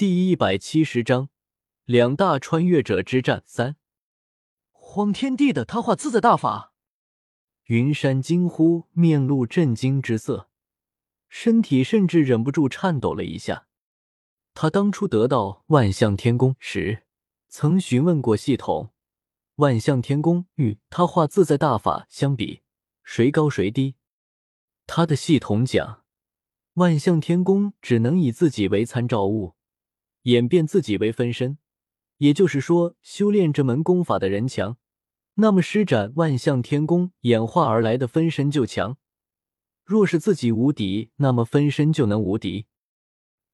第一百七十章，两大穿越者之战三。荒天帝的他化自在大法！云山惊呼，面露震惊之色，身体甚至忍不住颤抖了一下。他当初得到万象天宫时，曾询问过系统：万象天宫与他化自在大法相比，谁高谁低？他的系统讲，万象天宫只能以自己为参照物。演变自己为分身，也就是说，修炼这门功法的人强，那么施展万象天宫演化而来的分身就强；若是自己无敌，那么分身就能无敌。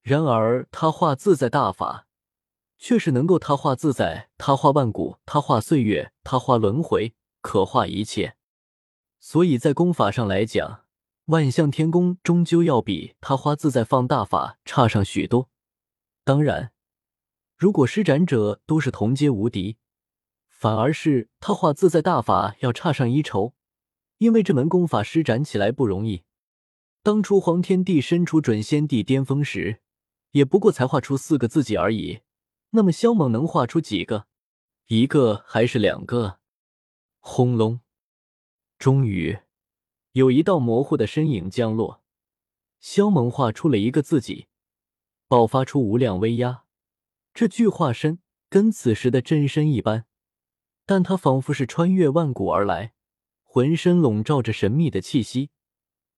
然而，他化自在大法却是能够他化自在，他化万古，他化岁月，他化轮回，可化一切。所以在功法上来讲，万象天宫终究要比他化自在放大法差上许多。当然，如果施展者都是同阶无敌，反而是他化自在大法要差上一筹，因为这门功法施展起来不容易。当初黄天帝身处准仙帝巅峰时，也不过才画出四个自己而已。那么萧猛能画出几个？一个还是两个？轰隆！终于，有一道模糊的身影降落，萧猛画出了一个自己。爆发出无量威压，这具化身跟此时的真身一般，但他仿佛是穿越万古而来，浑身笼罩着神秘的气息，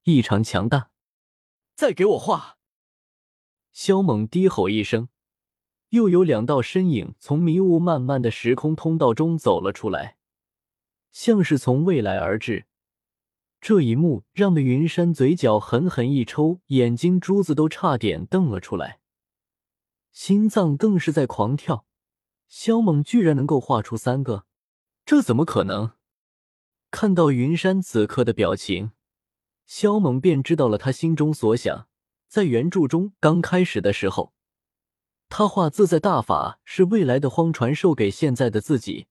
异常强大。再给我画！萧猛低吼一声，又有两道身影从迷雾漫漫的时空通道中走了出来，像是从未来而至。这一幕让的云山嘴角狠狠一抽，眼睛珠子都差点瞪了出来。心脏更是在狂跳，萧猛居然能够画出三个，这怎么可能？看到云山此刻的表情，萧猛便知道了他心中所想。在原著中刚开始的时候，他画自在大法是未来的荒传授给现在的自己，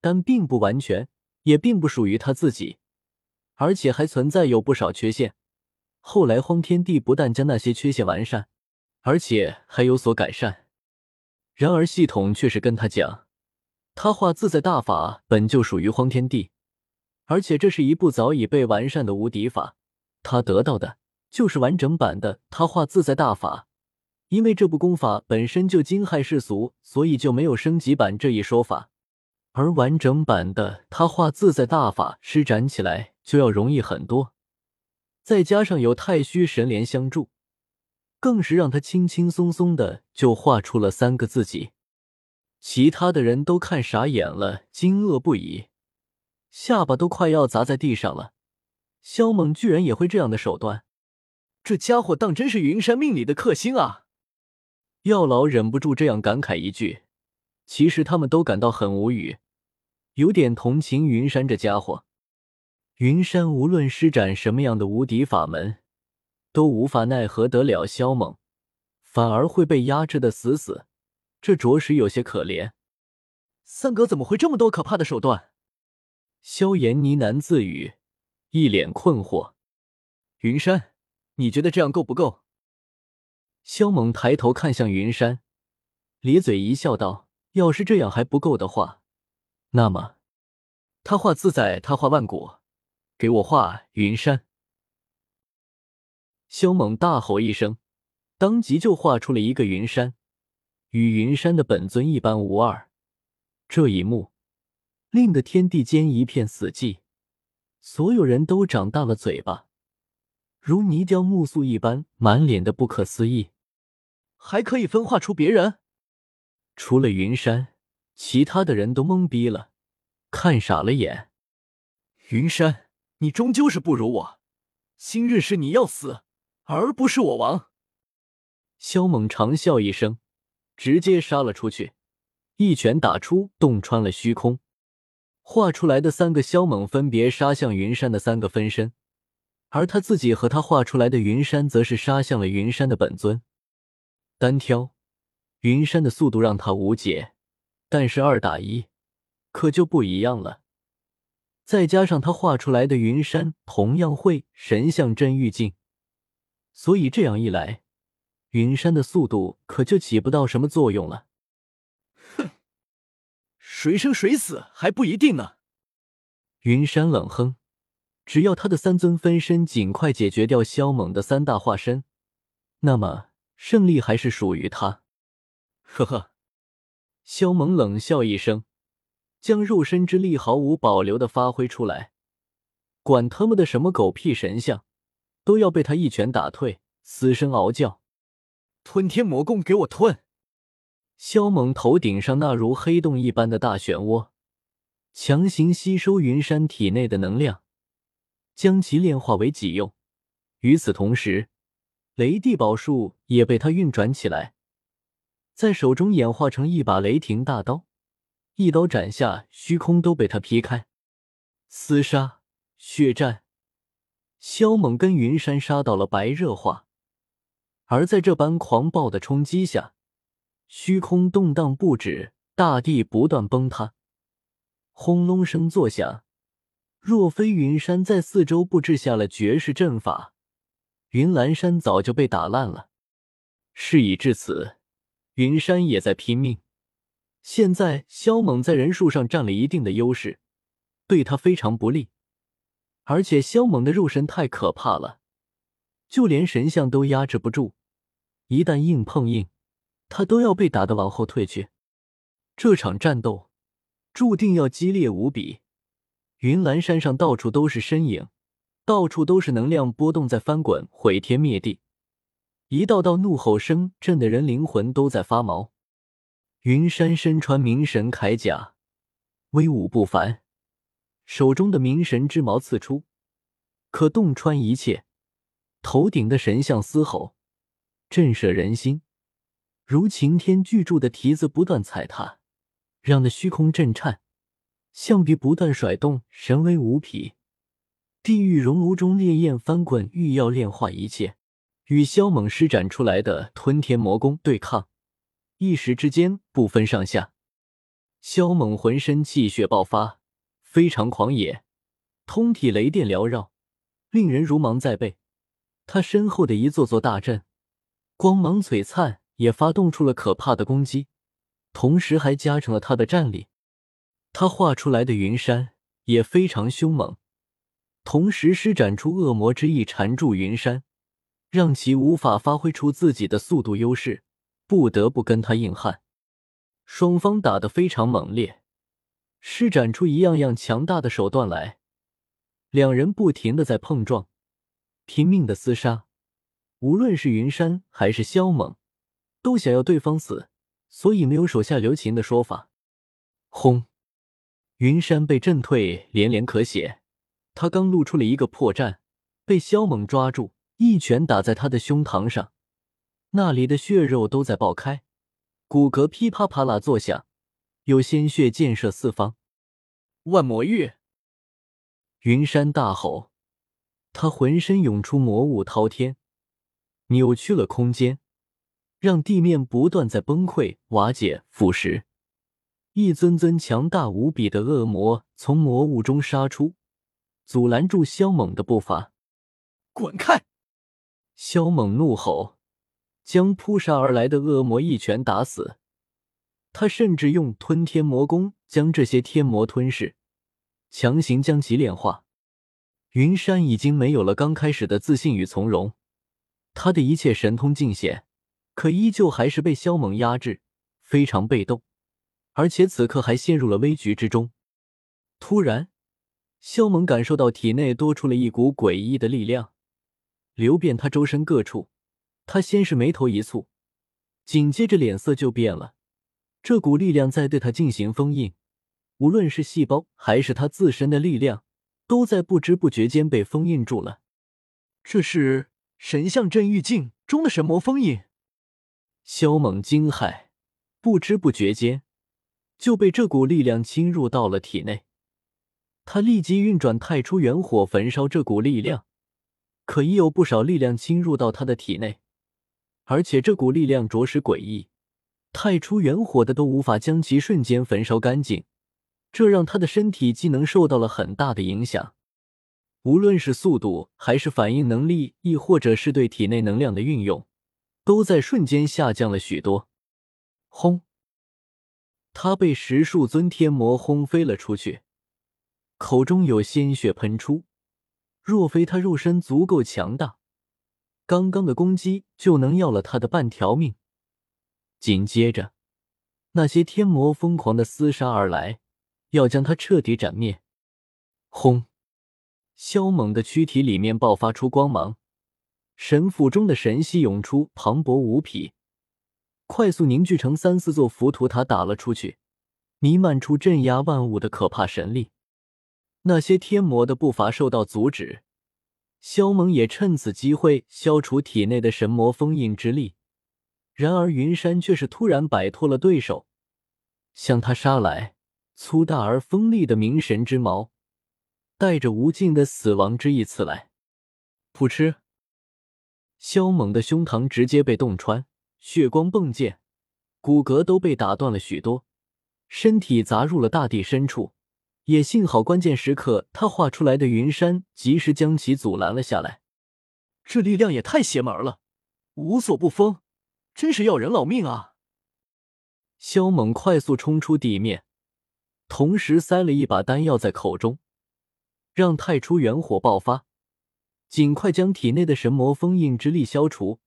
但并不完全，也并不属于他自己，而且还存在有不少缺陷。后来荒天帝不但将那些缺陷完善。而且还有所改善，然而系统却是跟他讲，他画自在大法本就属于荒天地，而且这是一部早已被完善的无敌法，他得到的就是完整版的他画自在大法。因为这部功法本身就惊骇世俗，所以就没有升级版这一说法，而完整版的他画自在大法施展起来就要容易很多，再加上有太虚神莲相助。更是让他轻轻松松的就画出了三个自己，其他的人都看傻眼了，惊愕不已，下巴都快要砸在地上了。萧猛居然也会这样的手段，这家伙当真是云山命里的克星啊！药老忍不住这样感慨一句。其实他们都感到很无语，有点同情云山这家伙。云山无论施展什么样的无敌法门。都无法奈何得了萧猛，反而会被压制的死死，这着实有些可怜。三哥怎么会这么多可怕的手段？萧炎呢喃自语，一脸困惑。云山，你觉得这样够不够？萧猛抬头看向云山，咧嘴一笑，道：“要是这样还不够的话，那么他画自在，他画万古，给我画云山。”萧猛大吼一声，当即就画出了一个云山，与云山的本尊一般无二。这一幕令得天地间一片死寂，所有人都长大了嘴巴，如泥雕木塑一般，满脸的不可思议。还可以分化出别人？除了云山，其他的人都懵逼了，看傻了眼。云山，你终究是不如我，今日是你要死。而不是我亡。萧猛长笑一声，直接杀了出去，一拳打出，洞穿了虚空。画出来的三个萧猛分别杀向云山的三个分身，而他自己和他画出来的云山则是杀向了云山的本尊。单挑，云山的速度让他无解，但是二打一，可就不一样了。再加上他画出来的云山同样会神像真玉镜。所以这样一来，云山的速度可就起不到什么作用了。哼，谁生谁死还不一定呢。云山冷哼，只要他的三尊分身尽快解决掉萧猛的三大化身，那么胜利还是属于他。呵呵，萧猛冷笑一声，将肉身之力毫无保留的发挥出来，管他妈的什么狗屁神像，都要被他一拳打退。嘶声嗷叫，吞天魔功给我吞！萧猛头顶上那如黑洞一般的大漩涡，强行吸收云山体内的能量，将其炼化为己用。与此同时，雷帝宝术也被他运转起来，在手中演化成一把雷霆大刀，一刀斩下，虚空都被他劈开。厮杀，血战，萧猛跟云山杀到了白热化。而在这般狂暴的冲击下，虚空动荡不止，大地不断崩塌，轰隆声作响。若非云山在四周布置下了绝世阵法，云岚山早就被打烂了。事已至此，云山也在拼命。现在萧猛在人数上占了一定的优势，对他非常不利。而且萧猛的肉身太可怕了。就连神像都压制不住，一旦硬碰硬，他都要被打得往后退去。这场战斗注定要激烈无比。云岚山上到处都是身影，到处都是能量波动在翻滚，毁天灭地。一道道怒吼声震得人灵魂都在发毛。云山身穿明神铠甲，威武不凡，手中的明神之矛刺出，可洞穿一切。头顶的神像嘶吼，震慑人心，如擎天巨柱的蹄子不断踩踏，让那虚空震颤；象鼻不断甩动，神威无匹。地狱熔炉中烈焰翻滚，欲要炼化一切，与萧猛施展出来的吞天魔功对抗，一时之间不分上下。萧猛浑身气血爆发，非常狂野，通体雷电缭绕，令人如芒在背。他身后的一座座大阵，光芒璀璨，也发动出了可怕的攻击，同时还加成了他的战力。他画出来的云山也非常凶猛，同时施展出恶魔之翼缠住云山，让其无法发挥出自己的速度优势，不得不跟他硬汉。双方打得非常猛烈，施展出一样样强大的手段来，两人不停的在碰撞。拼命的厮杀，无论是云山还是萧猛，都想要对方死，所以没有手下留情的说法。轰！云山被震退，连连咳血。他刚露出了一个破绽，被萧猛抓住，一拳打在他的胸膛上，那里的血肉都在爆开，骨骼噼啪啪啦作响，有鲜血溅射四方。万魔域！云山大吼。他浑身涌出魔物滔天，扭曲了空间，让地面不断在崩溃、瓦解、腐蚀。一尊尊强大无比的恶魔从魔物中杀出，阻拦住萧猛的步伐。滚开！萧猛怒吼，将扑杀而来的恶魔一拳打死。他甚至用吞天魔功将这些天魔吞噬，强行将其炼化。云山已经没有了刚开始的自信与从容，他的一切神通尽显，可依旧还是被萧猛压制，非常被动，而且此刻还陷入了危局之中。突然，萧猛感受到体内多出了一股诡异的力量，流遍他周身各处。他先是眉头一蹙，紧接着脸色就变了。这股力量在对他进行封印，无论是细胞还是他自身的力量。都在不知不觉间被封印住了。这是神像镇狱境中的神魔封印。萧猛惊骇，不知不觉间就被这股力量侵入到了体内。他立即运转太初元火焚烧这股力量，可已有不少力量侵入到他的体内，而且这股力量着实诡异，太初元火的都无法将其瞬间焚烧干净。这让他的身体机能受到了很大的影响，无论是速度，还是反应能力，亦或者是对体内能量的运用，都在瞬间下降了许多。轰！他被十数尊天魔轰飞了出去，口中有鲜血喷出。若非他肉身足够强大，刚刚的攻击就能要了他的半条命。紧接着，那些天魔疯狂的厮杀而来，要将他彻底斩灭。轰！萧猛的躯体里面爆发出光芒，神府中的神息涌出，磅礴无匹，快速凝聚成三四座浮屠塔打了出去，弥漫出镇压万物的可怕神力。那些天魔的步伐受到阻止，萧猛也趁此机会消除体内的神魔封印之力。然而云山却是突然摆脱了对手，向他杀来，粗大而锋利的冥神之矛。带着无尽的死亡之意刺来，噗嗤！萧猛的胸膛直接被洞穿，血光迸溅，骨骼都被打断了许多，身体砸入了大地深处。也幸好关键时刻，他画出来的云山及时将其阻拦了下来。这力量也太邪门了，无所不封，真是要人老命啊！萧猛快速冲出地面，同时塞了一把丹药在口中。让太初元火爆发，尽快将体内的神魔封印之力消除，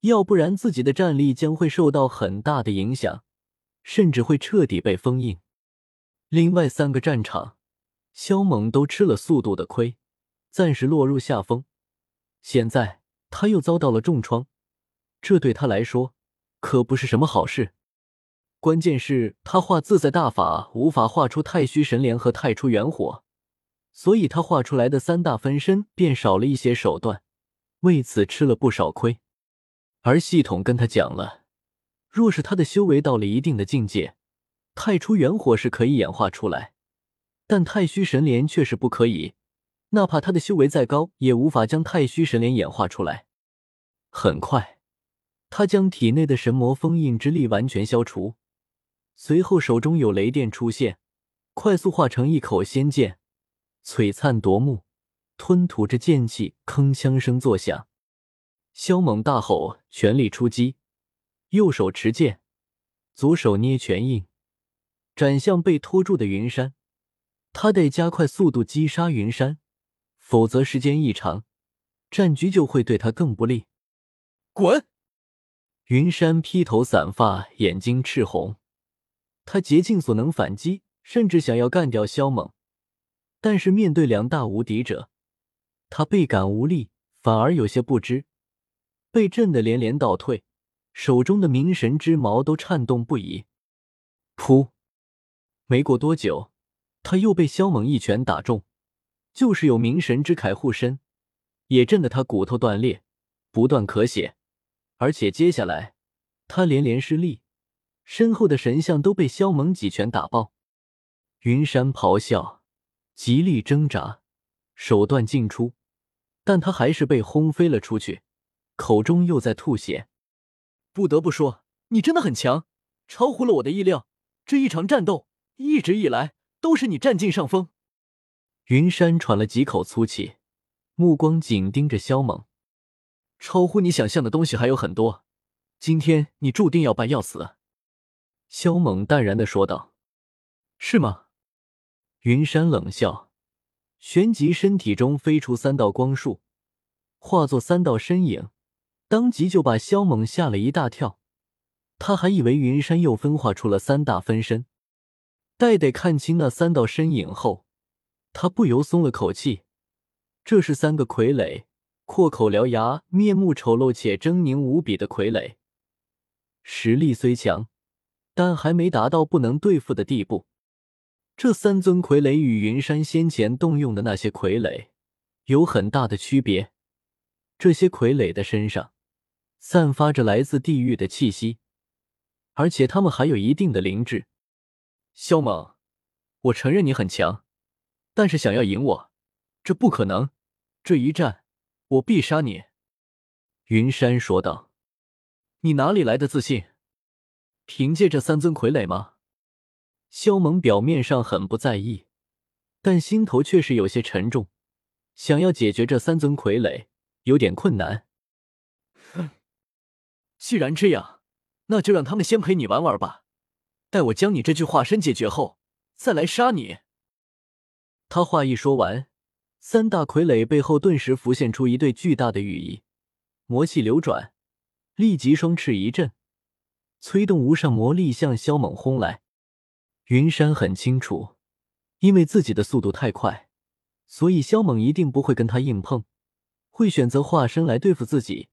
要不然自己的战力将会受到很大的影响，甚至会彻底被封印。另外三个战场，萧猛都吃了速度的亏，暂时落入下风。现在他又遭到了重创，这对他来说可不是什么好事。关键是，他画自在大法无法画出太虚神莲和太初元火。所以他画出来的三大分身便少了一些手段，为此吃了不少亏。而系统跟他讲了，若是他的修为到了一定的境界，太初元火是可以演化出来，但太虚神莲却是不可以。哪怕他的修为再高，也无法将太虚神莲演化出来。很快，他将体内的神魔封印之力完全消除，随后手中有雷电出现，快速化成一口仙剑。璀璨夺目，吞吐着剑气，铿锵声作响。萧猛大吼，全力出击，右手持剑，左手捏拳印，斩向被拖住的云山。他得加快速度击杀云山，否则时间一长，战局就会对他更不利。滚！云山披头散发，眼睛赤红，他竭尽所能反击，甚至想要干掉萧猛。但是面对两大无敌者，他倍感无力，反而有些不知，被震得连连倒退，手中的冥神之矛都颤动不已。噗！没过多久，他又被萧猛一拳打中，就是有冥神之铠护身，也震得他骨头断裂，不断咳血。而且接下来他连连失利，身后的神像都被萧猛几拳打爆。云山咆哮。极力挣扎，手段尽出，但他还是被轰飞了出去，口中又在吐血。不得不说，你真的很强，超乎了我的意料。这一场战斗，一直以来都是你占尽上风。云山喘了几口粗气，目光紧盯着萧猛。超乎你想象的东西还有很多，今天你注定要败要死。萧猛淡然的说道：“是吗？”云山冷笑，旋即身体中飞出三道光束，化作三道身影，当即就把萧猛吓了一大跳。他还以为云山又分化出了三大分身，待得看清那三道身影后，他不由松了口气。这是三个傀儡，阔口獠牙、面目丑陋且狰狞无比的傀儡，实力虽强，但还没达到不能对付的地步。这三尊傀儡与云山先前动用的那些傀儡有很大的区别。这些傀儡的身上散发着来自地狱的气息，而且他们还有一定的灵智。萧猛，我承认你很强，但是想要赢我，这不可能。这一战，我必杀你。”云山说道。“你哪里来的自信？凭借这三尊傀儡吗？”萧猛表面上很不在意，但心头却是有些沉重。想要解决这三尊傀儡，有点困难。哼既然这样，那就让他们先陪你玩玩吧。待我将你这具化身解决后，再来杀你。他话一说完，三大傀儡背后顿时浮现出一对巨大的羽翼，魔气流转，立即双翅一震，催动无上魔力向萧猛轰来。云山很清楚，因为自己的速度太快，所以萧猛一定不会跟他硬碰，会选择化身来对付自己。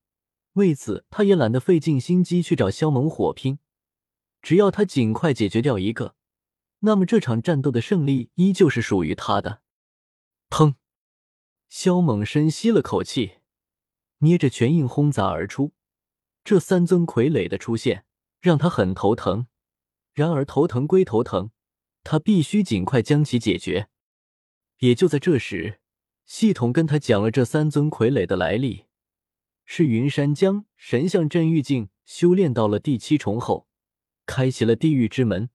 为此，他也懒得费尽心机去找萧猛火拼。只要他尽快解决掉一个。那么这场战斗的胜利依旧是属于他的。砰！萧猛深吸了口气，捏着拳印轰砸而出。这三尊傀儡的出现让他很头疼。然而头疼归头疼，他必须尽快将其解决。也就在这时，系统跟他讲了这三尊傀儡的来历：是云山将神像镇狱境修炼到了第七重后，开启了地狱之门。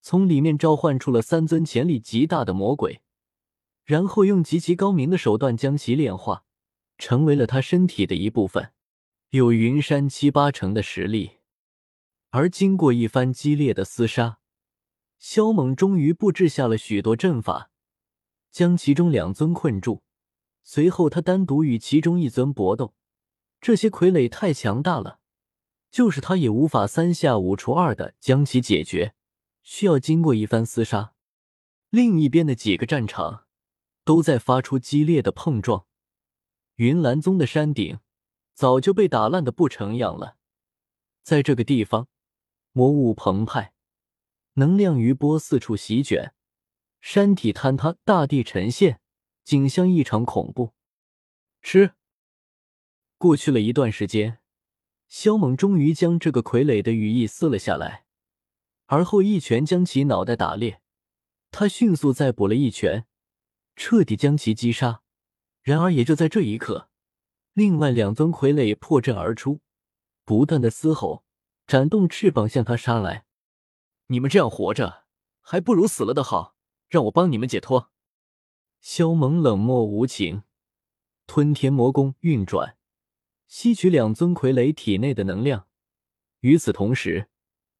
从里面召唤出了三尊潜力极大的魔鬼，然后用极其高明的手段将其炼化，成为了他身体的一部分，有云山七八成的实力。而经过一番激烈的厮杀，萧猛终于布置下了许多阵法，将其中两尊困住。随后他单独与其中一尊搏斗，这些傀儡太强大了，就是他也无法三下五除二的将其解决。需要经过一番厮杀，另一边的几个战场都在发出激烈的碰撞。云岚宗的山顶早就被打烂的不成样了，在这个地方，魔雾澎湃，能量余波四处席卷，山体坍塌，大地沉陷，景象异常恐怖。吃。过去了一段时间，萧猛终于将这个傀儡的羽翼撕了下来。而后一拳将其脑袋打裂，他迅速再补了一拳，彻底将其击杀。然而也就在这一刻，另外两尊傀儡破阵而出，不断的嘶吼，展动翅膀向他杀来。你们这样活着，还不如死了的好。让我帮你们解脱。萧猛冷漠无情，吞天魔功运转，吸取两尊傀儡体内的能量。与此同时。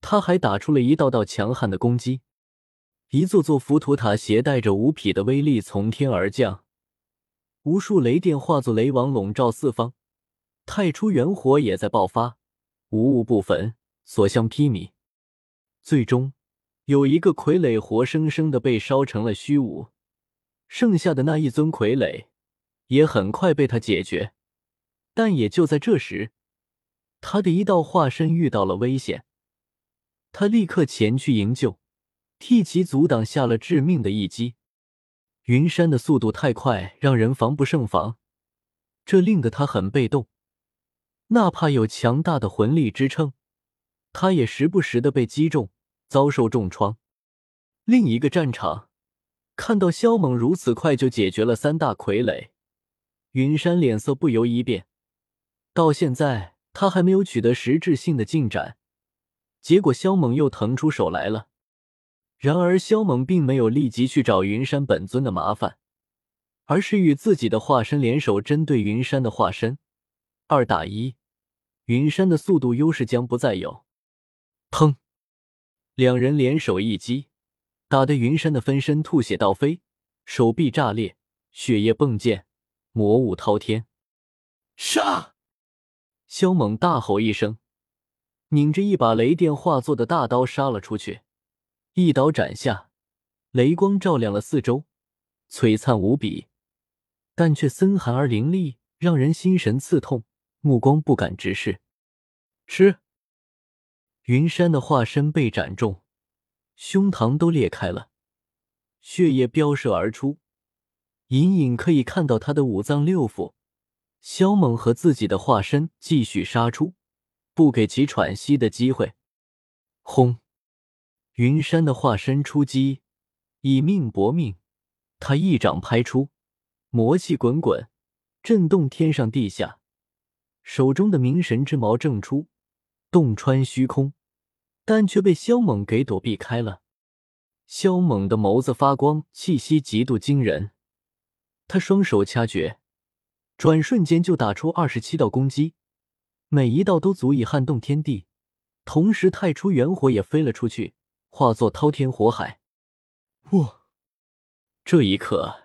他还打出了一道道强悍的攻击，一座座浮屠塔携带着无匹的威力从天而降，无数雷电化作雷网笼罩四方，太初元火也在爆发，无物不焚，所向披靡。最终，有一个傀儡活生生的被烧成了虚无，剩下的那一尊傀儡也很快被他解决。但也就在这时，他的一道化身遇到了危险。他立刻前去营救，替其阻挡下了致命的一击。云山的速度太快，让人防不胜防，这令得他很被动。哪怕有强大的魂力支撑，他也时不时的被击中，遭受重创。另一个战场，看到萧猛如此快就解决了三大傀儡，云山脸色不由一变。到现在，他还没有取得实质性的进展。结果，萧猛又腾出手来了。然而，萧猛并没有立即去找云山本尊的麻烦，而是与自己的化身联手，针对云山的化身。二打一，云山的速度优势将不再有。砰！两人联手一击，打得云山的分身吐血倒飞，手臂炸裂，血液迸溅，魔雾滔天。杀！萧猛大吼一声。拧着一把雷电化作的大刀杀了出去，一刀斩下，雷光照亮了四周，璀璨无比，但却森寒而凌厉，让人心神刺痛，目光不敢直视。吃！云山的化身被斩中，胸膛都裂开了，血液飙射而出，隐隐可以看到他的五脏六腑。萧猛和自己的化身继续杀出。不给其喘息的机会！轰！云山的化身出击，以命搏命。他一掌拍出，魔气滚滚，震动天上地下。手中的明神之矛正出，洞穿虚空，但却被萧猛给躲避开了。萧猛的眸子发光，气息极度惊人。他双手掐诀，转瞬间就打出二十七道攻击。每一道都足以撼动天地。同时，太初元火也飞了出去，化作滔天火海。哇这一刻，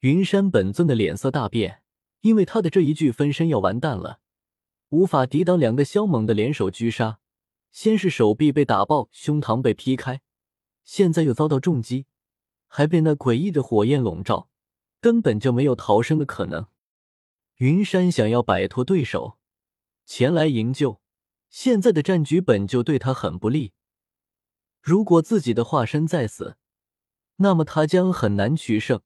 云山本尊的脸色大变，因为他的这一具分身要完蛋了，无法抵挡两个萧猛的联手狙杀。先是手臂被打爆，胸膛被劈开，现在又遭到重击，还被那诡异的火焰笼罩，根本就没有逃生的可能。云山想要摆脱对手，前来营救，现在的战局本就对他很不利。如果自己的化身在死，那么他将很难取胜，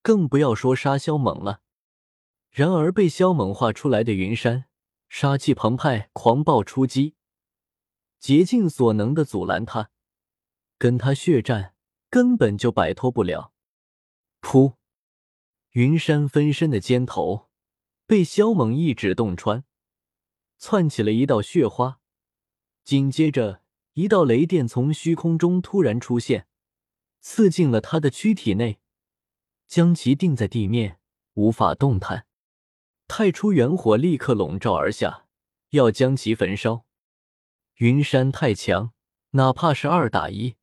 更不要说杀萧猛了。然而被萧猛化出来的云山，杀气澎湃，狂暴出击。竭尽所能的阻拦他，跟他血战根本就摆脱不了。噗！云山分身的肩头被萧猛一指洞穿，窜起了一道血花。紧接着，一道雷电从虚空中突然出现，刺进了他的躯体内，将其定在地面，无法动弹。太初元火立刻笼罩而下，要将其焚烧。云山太强，哪怕是二打一，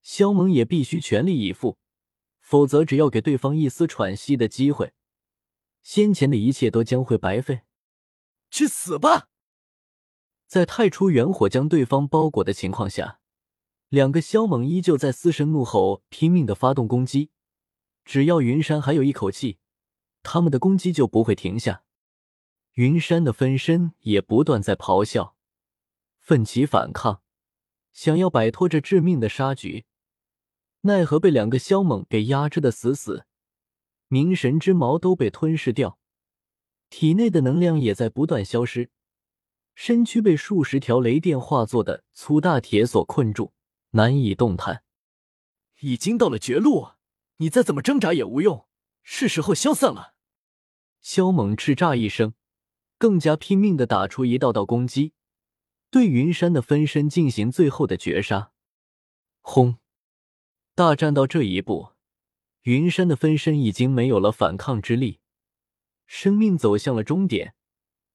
萧猛也必须全力以赴，否则只要给对方一丝喘息的机会，先前的一切都将会白费。去死吧！在太初元火将对方包裹的情况下，两个萧猛依旧在嘶声怒吼，拼命的发动攻击。只要云山还有一口气，他们的攻击就不会停下。云山的分身也不断在咆哮。奋起反抗，想要摆脱这致命的杀局，奈何被两个萧猛给压制的死死，明神之矛都被吞噬掉，体内的能量也在不断消失，身躯被数十条雷电化作的粗大铁锁困住，难以动弹。已经到了绝路，你再怎么挣扎也无用，是时候消散了。萧猛叱咤一声，更加拼命的打出一道道攻击。对云山的分身进行最后的绝杀。轰！大战到这一步，云山的分身已经没有了反抗之力，生命走向了终点，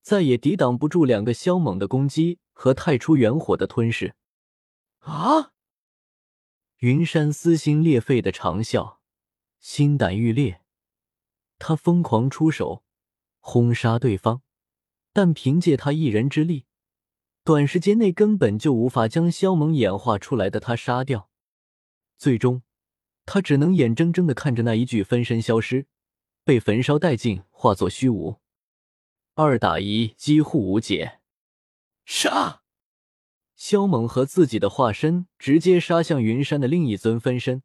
再也抵挡不住两个萧猛的攻击和太初元火的吞噬。啊！云山撕心裂肺的长啸，心胆欲裂，他疯狂出手轰杀对方，但凭借他一人之力。短时间内根本就无法将萧猛演化出来的他杀掉，最终，他只能眼睁睁的看着那一具分身消失，被焚烧殆尽，化作虚无。二打一几乎无解，杀！萧猛和自己的化身直接杀向云山的另一尊分身，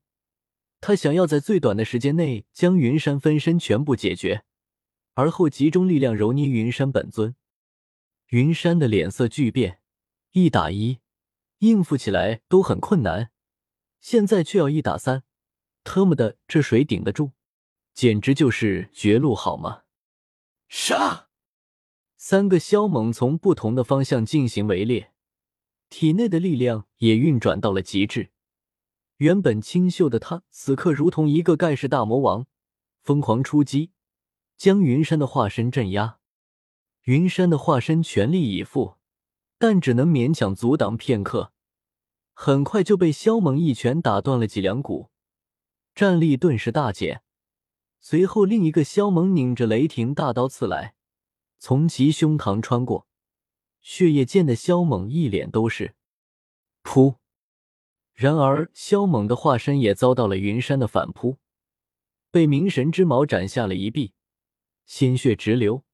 他想要在最短的时间内将云山分身全部解决，而后集中力量揉捏云山本尊。云山的脸色巨变，一打一应付起来都很困难，现在却要一打三，特么的，这谁顶得住？简直就是绝路，好吗？杀！三个萧猛从不同的方向进行围猎，体内的力量也运转到了极致。原本清秀的他，此刻如同一个盖世大魔王，疯狂出击，将云山的化身镇压。云山的化身全力以赴，但只能勉强阻挡片刻，很快就被萧猛一拳打断了脊梁骨，战力顿时大减。随后，另一个萧猛拧着雷霆大刀刺来，从其胸膛穿过，血液溅得萧猛一脸都是。噗！然而，萧猛的化身也遭到了云山的反扑，被明神之矛斩下了一臂，鲜血直流。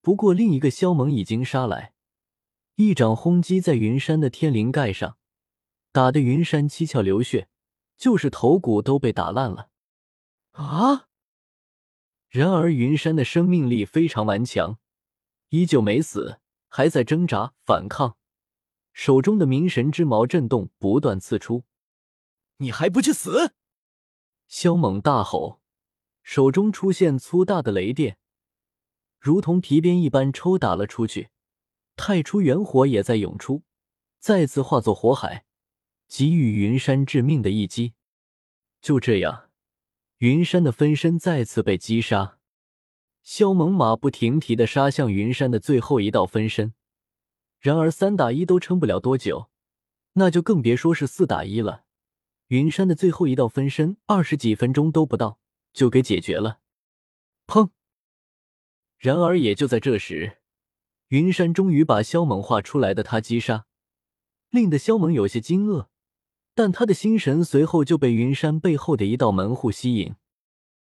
不过，另一个萧猛已经杀来，一掌轰击在云山的天灵盖上，打得云山七窍流血，就是头骨都被打烂了。啊！然而，云山的生命力非常顽强，依旧没死，还在挣扎反抗，手中的明神之矛震动，不断刺出。你还不去死！萧猛大吼，手中出现粗大的雷电。如同皮鞭一般抽打了出去，太初元火也在涌出，再次化作火海，给予云山致命的一击。就这样，云山的分身再次被击杀。萧猛马不停蹄的杀向云山的最后一道分身，然而三打一都撑不了多久，那就更别说是四打一了。云山的最后一道分身，二十几分钟都不到就给解决了。砰！然而也就在这时，云山终于把萧猛画出来的他击杀，令得萧猛有些惊愕。但他的心神随后就被云山背后的一道门户吸引。